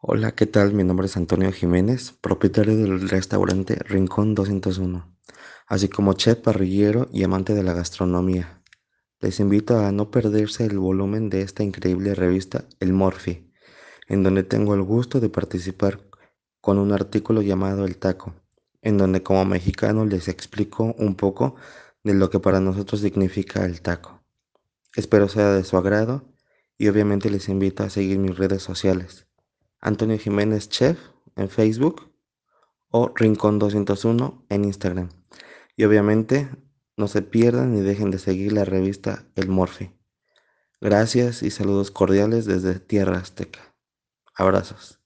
Hola, ¿qué tal? Mi nombre es Antonio Jiménez, propietario del restaurante Rincón 201, así como chef parrillero y amante de la gastronomía. Les invito a no perderse el volumen de esta increíble revista El Morphy, en donde tengo el gusto de participar con un artículo llamado El Taco, en donde como mexicano les explico un poco de lo que para nosotros significa el taco. Espero sea de su agrado y obviamente les invito a seguir mis redes sociales. Antonio Jiménez Chef en Facebook o Rincón 201 en Instagram. Y obviamente no se pierdan ni dejen de seguir la revista El Morphy. Gracias y saludos cordiales desde Tierra Azteca. Abrazos.